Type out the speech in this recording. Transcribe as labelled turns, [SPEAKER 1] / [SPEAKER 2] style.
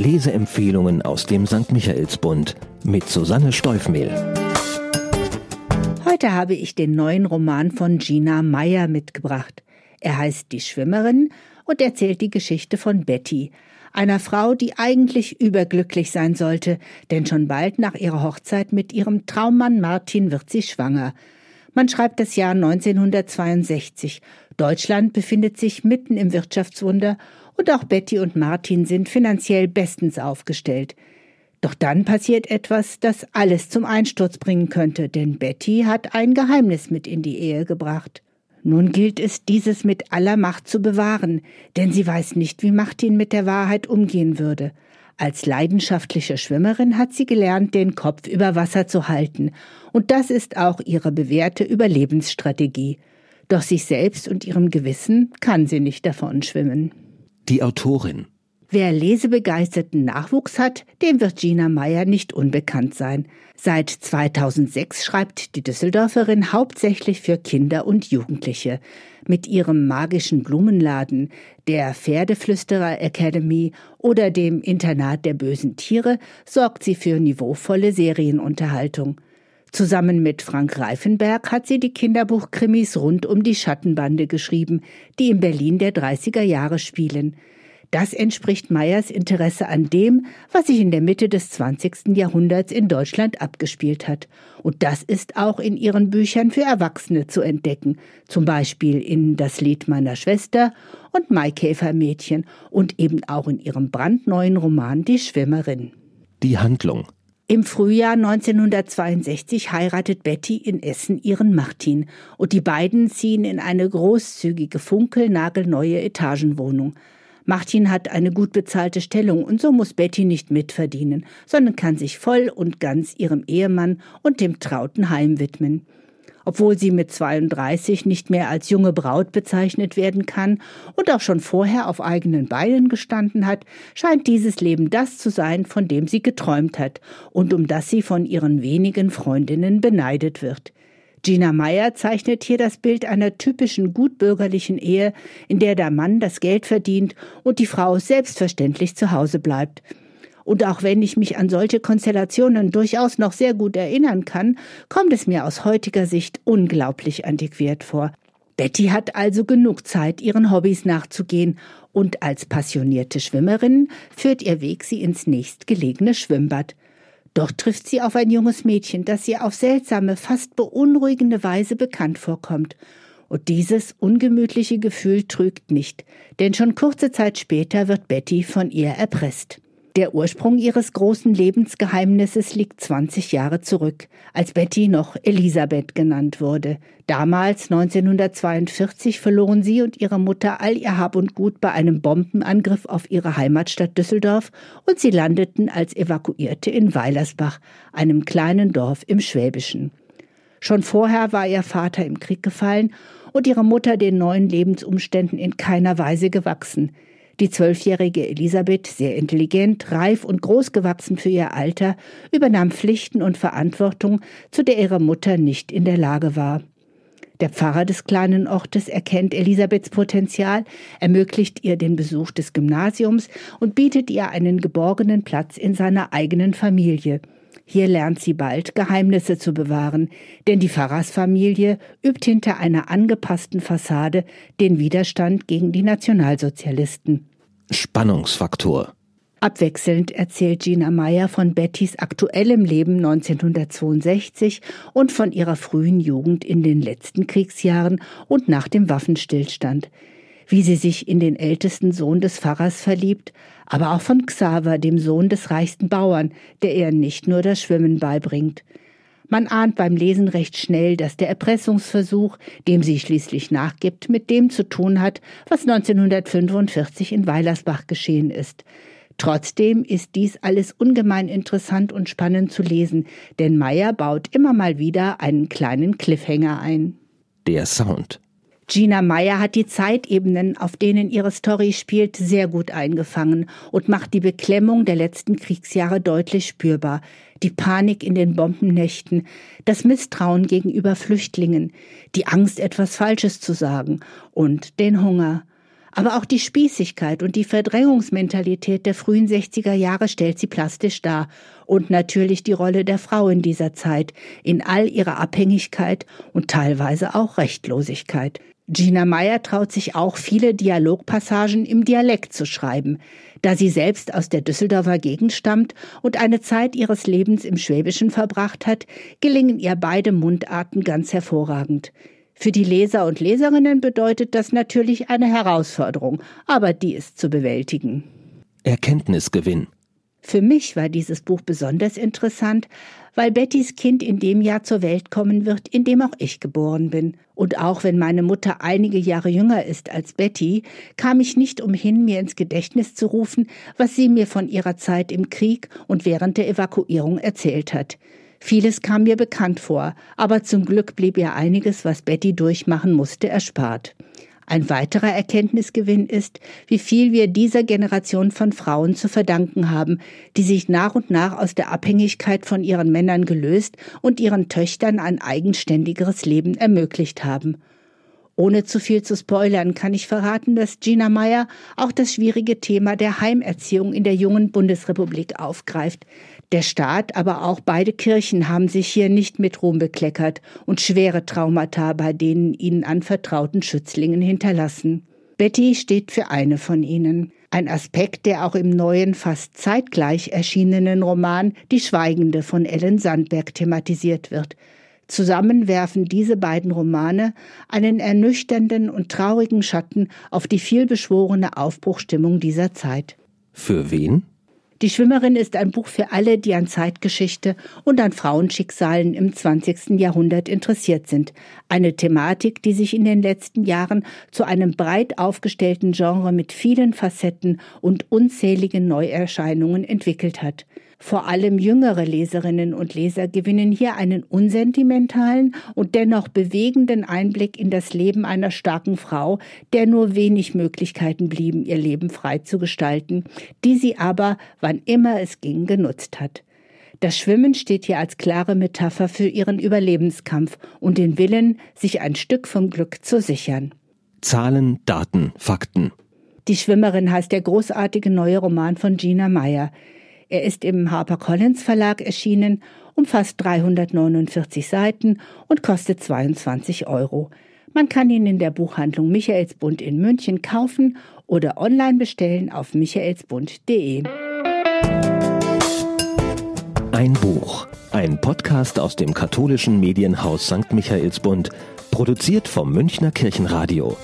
[SPEAKER 1] Leseempfehlungen aus dem St. Michaelsbund mit Susanne Steufmehl.
[SPEAKER 2] Heute habe ich den neuen Roman von Gina Meyer mitgebracht. Er heißt Die Schwimmerin und erzählt die Geschichte von Betty, einer Frau, die eigentlich überglücklich sein sollte, denn schon bald nach ihrer Hochzeit mit ihrem Traummann Martin wird sie schwanger. Man schreibt das Jahr 1962. Deutschland befindet sich mitten im Wirtschaftswunder und auch Betty und Martin sind finanziell bestens aufgestellt. Doch dann passiert etwas, das alles zum Einsturz bringen könnte, denn Betty hat ein Geheimnis mit in die Ehe gebracht. Nun gilt es, dieses mit aller Macht zu bewahren, denn sie weiß nicht, wie Martin mit der Wahrheit umgehen würde. Als leidenschaftliche Schwimmerin hat sie gelernt, den Kopf über Wasser zu halten, und das ist auch ihre bewährte Überlebensstrategie. Doch sich selbst und ihrem Gewissen kann sie nicht davon schwimmen.
[SPEAKER 1] Die Autorin.
[SPEAKER 2] Wer lesebegeisterten Nachwuchs hat, dem wird Gina Meyer nicht unbekannt sein. Seit 2006 schreibt die Düsseldorferin hauptsächlich für Kinder und Jugendliche. Mit ihrem magischen Blumenladen, der Pferdeflüsterer Academy oder dem Internat der bösen Tiere sorgt sie für niveauvolle Serienunterhaltung. Zusammen mit Frank Reifenberg hat sie die Kinderbuchkrimis rund um die Schattenbande geschrieben, die in Berlin der 30er Jahre spielen. Das entspricht Meyers Interesse an dem, was sich in der Mitte des 20. Jahrhunderts in Deutschland abgespielt hat. Und das ist auch in ihren Büchern für Erwachsene zu entdecken, zum Beispiel in Das Lied meiner Schwester und Maikäfermädchen und eben auch in ihrem brandneuen Roman Die Schwimmerin.
[SPEAKER 1] Die Handlung
[SPEAKER 2] im Frühjahr 1962 heiratet Betty in Essen ihren Martin und die beiden ziehen in eine großzügige, funkelnagelneue Etagenwohnung. Martin hat eine gut bezahlte Stellung und so muss Betty nicht mitverdienen, sondern kann sich voll und ganz ihrem Ehemann und dem trauten Heim widmen. Obwohl sie mit 32 nicht mehr als junge Braut bezeichnet werden kann und auch schon vorher auf eigenen Beinen gestanden hat, scheint dieses Leben das zu sein, von dem sie geträumt hat und um das sie von ihren wenigen Freundinnen beneidet wird. Gina Meyer zeichnet hier das Bild einer typischen gutbürgerlichen Ehe, in der der Mann das Geld verdient und die Frau selbstverständlich zu Hause bleibt. Und auch wenn ich mich an solche Konstellationen durchaus noch sehr gut erinnern kann, kommt es mir aus heutiger Sicht unglaublich antiquiert vor. Betty hat also genug Zeit, ihren Hobbys nachzugehen, und als passionierte Schwimmerin führt ihr Weg sie ins nächstgelegene Schwimmbad. Dort trifft sie auf ein junges Mädchen, das ihr auf seltsame, fast beunruhigende Weise bekannt vorkommt. Und dieses ungemütliche Gefühl trügt nicht, denn schon kurze Zeit später wird Betty von ihr erpresst. Der Ursprung ihres großen Lebensgeheimnisses liegt 20 Jahre zurück, als Betty noch Elisabeth genannt wurde. Damals, 1942, verloren sie und ihre Mutter all ihr Hab und Gut bei einem Bombenangriff auf ihre Heimatstadt Düsseldorf und sie landeten als Evakuierte in Weilersbach, einem kleinen Dorf im Schwäbischen. Schon vorher war ihr Vater im Krieg gefallen und ihre Mutter den neuen Lebensumständen in keiner Weise gewachsen. Die zwölfjährige Elisabeth, sehr intelligent, reif und großgewachsen für ihr Alter, übernahm Pflichten und Verantwortung, zu der ihre Mutter nicht in der Lage war. Der Pfarrer des kleinen Ortes erkennt Elisabeths Potenzial, ermöglicht ihr den Besuch des Gymnasiums und bietet ihr einen geborgenen Platz in seiner eigenen Familie. Hier lernt sie bald Geheimnisse zu bewahren, denn die Pfarrersfamilie übt hinter einer angepassten Fassade den Widerstand gegen die Nationalsozialisten.
[SPEAKER 1] Spannungsfaktor.
[SPEAKER 2] Abwechselnd erzählt Gina Meyer von Bettys aktuellem Leben 1962 und von ihrer frühen Jugend in den letzten Kriegsjahren und nach dem Waffenstillstand wie sie sich in den ältesten Sohn des Pfarrers verliebt, aber auch von Xaver, dem Sohn des reichsten Bauern, der ihr nicht nur das Schwimmen beibringt. Man ahnt beim Lesen recht schnell, dass der Erpressungsversuch, dem sie schließlich nachgibt, mit dem zu tun hat, was 1945 in Weilersbach geschehen ist. Trotzdem ist dies alles ungemein interessant und spannend zu lesen, denn Meyer baut immer mal wieder einen kleinen Cliffhanger ein.
[SPEAKER 1] Der Sound.
[SPEAKER 2] Gina Meyer hat die Zeitebenen, auf denen ihre Story spielt, sehr gut eingefangen und macht die Beklemmung der letzten Kriegsjahre deutlich spürbar. Die Panik in den Bombennächten, das Misstrauen gegenüber Flüchtlingen, die Angst, etwas Falsches zu sagen und den Hunger. Aber auch die Spießigkeit und die Verdrängungsmentalität der frühen 60er Jahre stellt sie plastisch dar. Und natürlich die Rolle der Frau in dieser Zeit, in all ihrer Abhängigkeit und teilweise auch Rechtlosigkeit. Gina Meyer traut sich auch viele Dialogpassagen im Dialekt zu schreiben. Da sie selbst aus der Düsseldorfer Gegend stammt und eine Zeit ihres Lebens im Schwäbischen verbracht hat, gelingen ihr beide Mundarten ganz hervorragend. Für die Leser und Leserinnen bedeutet das natürlich eine Herausforderung, aber die ist zu bewältigen.
[SPEAKER 1] Erkenntnisgewinn.
[SPEAKER 2] Für mich war dieses Buch besonders interessant, weil Bettys Kind in dem Jahr zur Welt kommen wird, in dem auch ich geboren bin. Und auch wenn meine Mutter einige Jahre jünger ist als Betty, kam ich nicht umhin, mir ins Gedächtnis zu rufen, was sie mir von ihrer Zeit im Krieg und während der Evakuierung erzählt hat. Vieles kam mir bekannt vor, aber zum Glück blieb ihr einiges, was Betty durchmachen musste, erspart. Ein weiterer Erkenntnisgewinn ist, wie viel wir dieser Generation von Frauen zu verdanken haben, die sich nach und nach aus der Abhängigkeit von ihren Männern gelöst und ihren Töchtern ein eigenständigeres Leben ermöglicht haben. Ohne zu viel zu spoilern, kann ich verraten, dass Gina Meyer auch das schwierige Thema der Heimerziehung in der jungen Bundesrepublik aufgreift. Der Staat, aber auch beide Kirchen haben sich hier nicht mit Ruhm bekleckert und schwere Traumata bei den ihnen anvertrauten Schützlingen hinterlassen. Betty steht für eine von ihnen. Ein Aspekt, der auch im neuen, fast zeitgleich erschienenen Roman Die Schweigende von Ellen Sandberg thematisiert wird. Zusammen werfen diese beiden Romane einen ernüchternden und traurigen Schatten auf die vielbeschworene Aufbruchstimmung dieser Zeit.
[SPEAKER 1] Für wen?
[SPEAKER 2] Die Schwimmerin ist ein Buch für alle, die an Zeitgeschichte und an Frauenschicksalen im 20. Jahrhundert interessiert sind. Eine Thematik, die sich in den letzten Jahren zu einem breit aufgestellten Genre mit vielen Facetten und unzähligen Neuerscheinungen entwickelt hat. Vor allem jüngere Leserinnen und Leser gewinnen hier einen unsentimentalen und dennoch bewegenden Einblick in das Leben einer starken Frau, der nur wenig Möglichkeiten blieben, ihr Leben frei zu gestalten, die sie aber, wann immer es ging, genutzt hat. Das Schwimmen steht hier als klare Metapher für ihren Überlebenskampf und den Willen, sich ein Stück vom Glück zu sichern.
[SPEAKER 1] Zahlen, Daten, Fakten.
[SPEAKER 2] Die Schwimmerin heißt der großartige neue Roman von Gina Meyer. Er ist im HarperCollins Verlag erschienen, umfasst 349 Seiten und kostet 22 Euro. Man kann ihn in der Buchhandlung Michaelsbund in München kaufen oder online bestellen auf michaelsbund.de.
[SPEAKER 1] Ein Buch, ein Podcast aus dem katholischen Medienhaus St. Michaelsbund, produziert vom Münchner Kirchenradio.